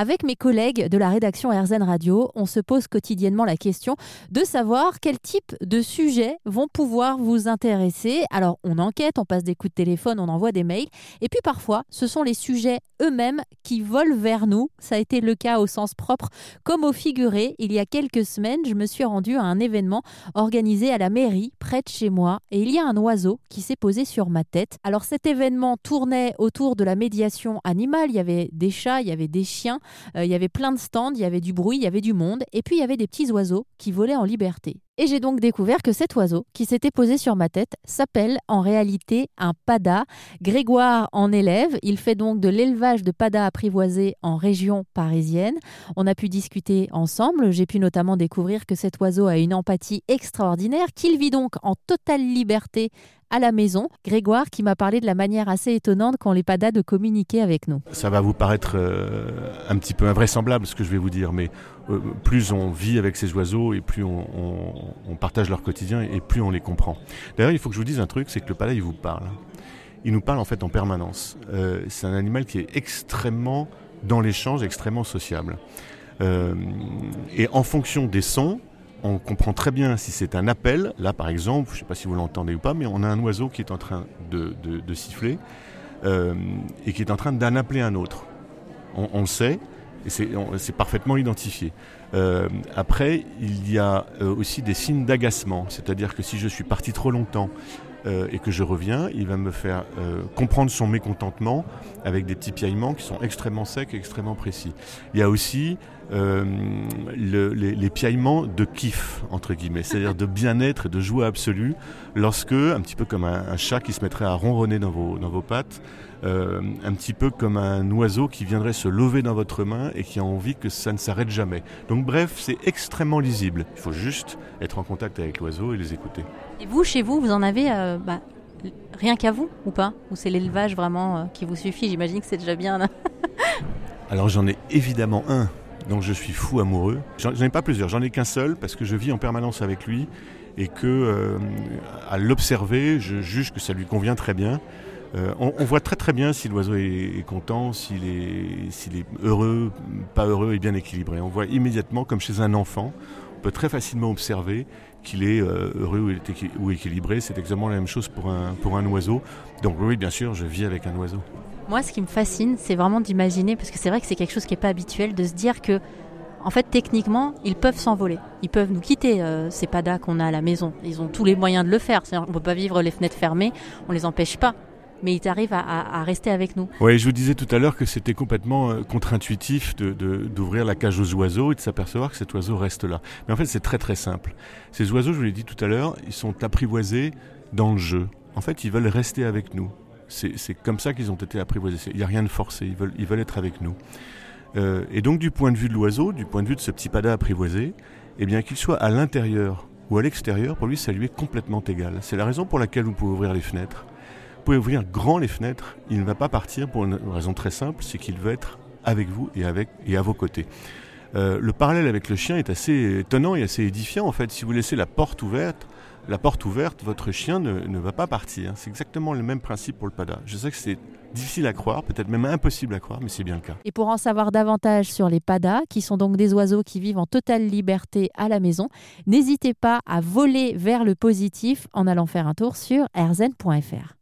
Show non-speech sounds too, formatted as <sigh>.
Avec mes collègues de la rédaction RZN Radio, on se pose quotidiennement la question de savoir quel type de sujets vont pouvoir vous intéresser. Alors, on enquête, on passe des coups de téléphone, on envoie des mails. Et puis parfois, ce sont les sujets eux-mêmes qui volent vers nous. Ça a été le cas au sens propre comme au figuré. Il y a quelques semaines, je me suis rendue à un événement organisé à la mairie, près de chez moi. Et il y a un oiseau qui s'est posé sur ma tête. Alors, cet événement tournait autour de la médiation animale. Il y avait des chats, il y avait des chiens. Euh, il y avait plein de stands, il y avait du bruit, il y avait du monde, et puis il y avait des petits oiseaux qui volaient en liberté. Et j'ai donc découvert que cet oiseau qui s'était posé sur ma tête s'appelle en réalité un pada. Grégoire en élève, il fait donc de l'élevage de padas apprivoisés en région parisienne. On a pu discuter ensemble, j'ai pu notamment découvrir que cet oiseau a une empathie extraordinaire, qu'il vit donc en totale liberté à la maison. Grégoire qui m'a parlé de la manière assez étonnante qu'ont les padas de communiquer avec nous. Ça va vous paraître euh, un petit peu invraisemblable ce que je vais vous dire, mais euh, plus on vit avec ces oiseaux et plus on, partage leur quotidien et plus on les comprend. D'ailleurs, il faut que je vous dise un truc, c'est que le pada, il vous parle. Il nous parle en fait en permanence. Euh, c'est un animal qui est extrêmement dans l'échange, extrêmement sociable. et en fonction des sons, on comprend très bien si c'est un appel. Là, par exemple, je ne sais pas si vous l'entendez ou pas, mais on a un oiseau qui est en train de, siffler euh, et qui est en train d'en appeler un autre. On, le sait et c'est parfaitement identifié. Euh, après, il y a euh, aussi des signes d'agacement, c'est-à-dire que si je suis parti trop longtemps et que je reviens, il va me faire comprendre son mécontentement avec des petits piaillements qui sont extrêmement secs et extrêmement précis. Il y a aussi euh, les, piaillements de kiff, entre guillemets, c'est-à-dire de bien-être et de joie absolue, lorsque, un petit peu comme un, chat qui se mettrait à ronronner dans vos pattes, euh, un petit peu comme un oiseau qui viendrait se lever dans votre main et qui a envie que ça ne s'arrête jamais. Donc bref, c'est extrêmement lisible. Il faut juste être en contact avec l'oiseau et les écouter. Et vous, chez vous, vous en avez euh, bah, rien qu'à vous ou pas? Ou c'est l'élevage vraiment qui vous suffit? J'imagine que c'est déjà bien. <laughs> Alors j'en ai évidemment un donc je suis fou amoureux. J'en ai pas plusieurs, j'en ai qu'un seul parce que je vis en permanence avec lui et que euh, à l'observer, je juge que ça lui convient très bien. Euh, on, voit très très bien si l'oiseau est, content, s'il est, heureux, pas heureux et bien équilibré. On voit immédiatement, comme chez un enfant, on peut très facilement observer qu'il est euh, heureux ou équilibré. C'est exactement la même chose pour un, pour un oiseau. Donc oui, bien sûr, je vis avec un oiseau. Moi, ce qui me fascine, c'est vraiment d'imaginer, parce que c'est vrai que c'est quelque chose qui n'est pas habituel, de se dire que, en fait, techniquement, ils peuvent s'envoler. Ils peuvent nous quitter, euh, ces padas qu'on a à la maison. Ils ont tous les moyens de le faire. On ne peut pas vivre les fenêtres fermées, on ne les empêche pas. Mais ils arrivent à, rester avec nous. Oui, je vous disais tout à l'heure que c'était complètement euh, contre-intuitif d'ouvrir la cage aux oiseaux et de s'apercevoir que cet oiseau reste là. Mais en fait, c'est très très simple. Ces oiseaux, je vous l'ai dit tout à l'heure, ils sont apprivoisés dans le jeu. En fait, ils veulent rester avec nous. C'est comme ça qu'ils ont été apprivoisés. Il n'y a rien de forcé, ils veulent, ils veulent être avec nous. Euh, et donc du point de vue de l'oiseau, du point de vue de ce petit pada apprivoisé, eh bien qu'il soit à l'intérieur ou à l'extérieur, pour lui ça lui est complètement égal. C'est la raison pour laquelle vous pouvez ouvrir les fenêtres. Vous pouvez ouvrir grand les fenêtres, il ne va pas partir pour une raison très simple, c'est qu'il veut être avec vous et, à vos côtés. Euh, le parallèle avec le chien est assez étonnant et assez édifiant en fait. Si vous laissez la porte ouverte, la porte ouverte, votre chien ne, va pas partir. C'est exactement le même principe pour le pada. Je sais que c'est difficile à croire, peut-être même impossible à croire, mais c'est bien le cas. Et pour en savoir davantage sur les padas, qui sont donc des oiseaux qui vivent en totale liberté à la maison, n'hésitez pas à voler vers le positif en allant faire un tour sur rzn.fr.